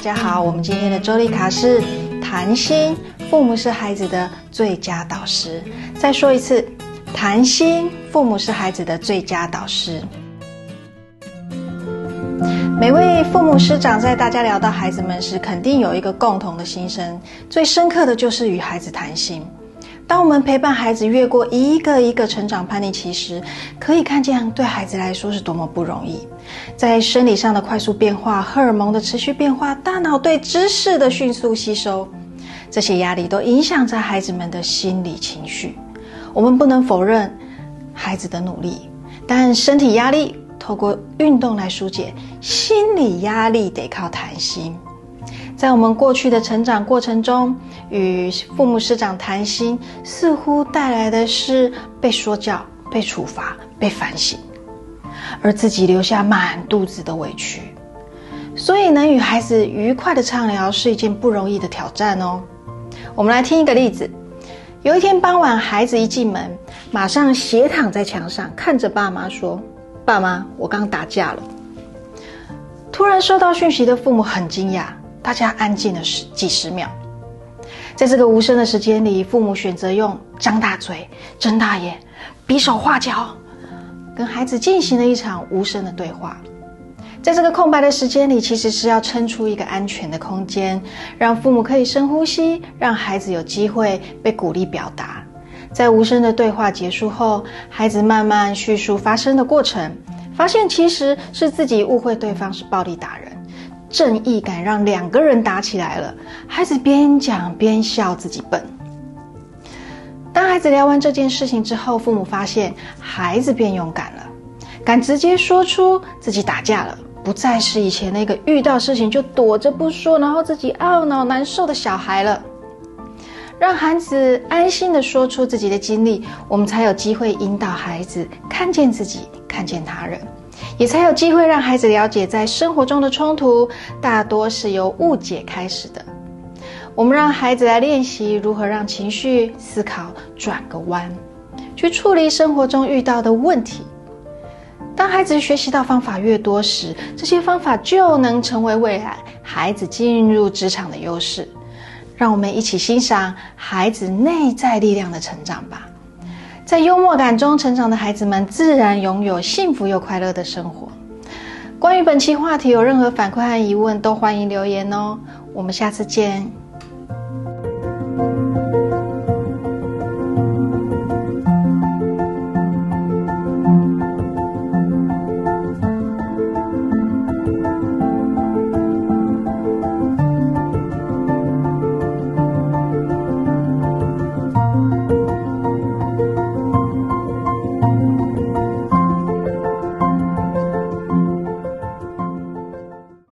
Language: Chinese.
大家好，我们今天的周丽卡是谈心，父母是孩子的最佳导师。再说一次，谈心，父母是孩子的最佳导师。每位父母师长在大家聊到孩子们时，肯定有一个共同的心声，最深刻的就是与孩子谈心。当我们陪伴孩子越过一个一个成长叛逆期时，可以看见对孩子来说是多么不容易。在生理上的快速变化、荷尔蒙的持续变化、大脑对知识的迅速吸收，这些压力都影响着孩子们的心理情绪。我们不能否认孩子的努力，但身体压力透过运动来疏解，心理压力得靠谈心。在我们过去的成长过程中，与父母师长谈心，似乎带来的是被说教、被处罚、被反省，而自己留下满肚子的委屈。所以，能与孩子愉快的畅聊是一件不容易的挑战哦。我们来听一个例子：有一天傍晚，孩子一进门，马上斜躺在墙上，看着爸妈说：“爸妈，我刚打架了。”突然收到讯息的父母很惊讶。大家安静了十几十秒，在这个无声的时间里，父母选择用张大嘴、睁大眼、比手画脚，跟孩子进行了一场无声的对话。在这个空白的时间里，其实是要撑出一个安全的空间，让父母可以深呼吸，让孩子有机会被鼓励表达。在无声的对话结束后，孩子慢慢叙述发生的过程，发现其实是自己误会对方是暴力打人。正义感让两个人打起来了，孩子边讲边笑，自己笨。当孩子聊完这件事情之后，父母发现孩子变勇敢了，敢直接说出自己打架了，不再是以前那个遇到事情就躲着不说，然后自己懊恼难受的小孩了。让孩子安心的说出自己的经历，我们才有机会引导孩子看见自己，看见他人。也才有机会让孩子了解，在生活中的冲突大多是由误解开始的。我们让孩子来练习如何让情绪思考转个弯，去处理生活中遇到的问题。当孩子学习到方法越多时，这些方法就能成为未来孩子进入职场的优势。让我们一起欣赏孩子内在力量的成长吧。在幽默感中成长的孩子们，自然拥有幸福又快乐的生活。关于本期话题，有任何反馈和疑问，都欢迎留言哦。我们下次见。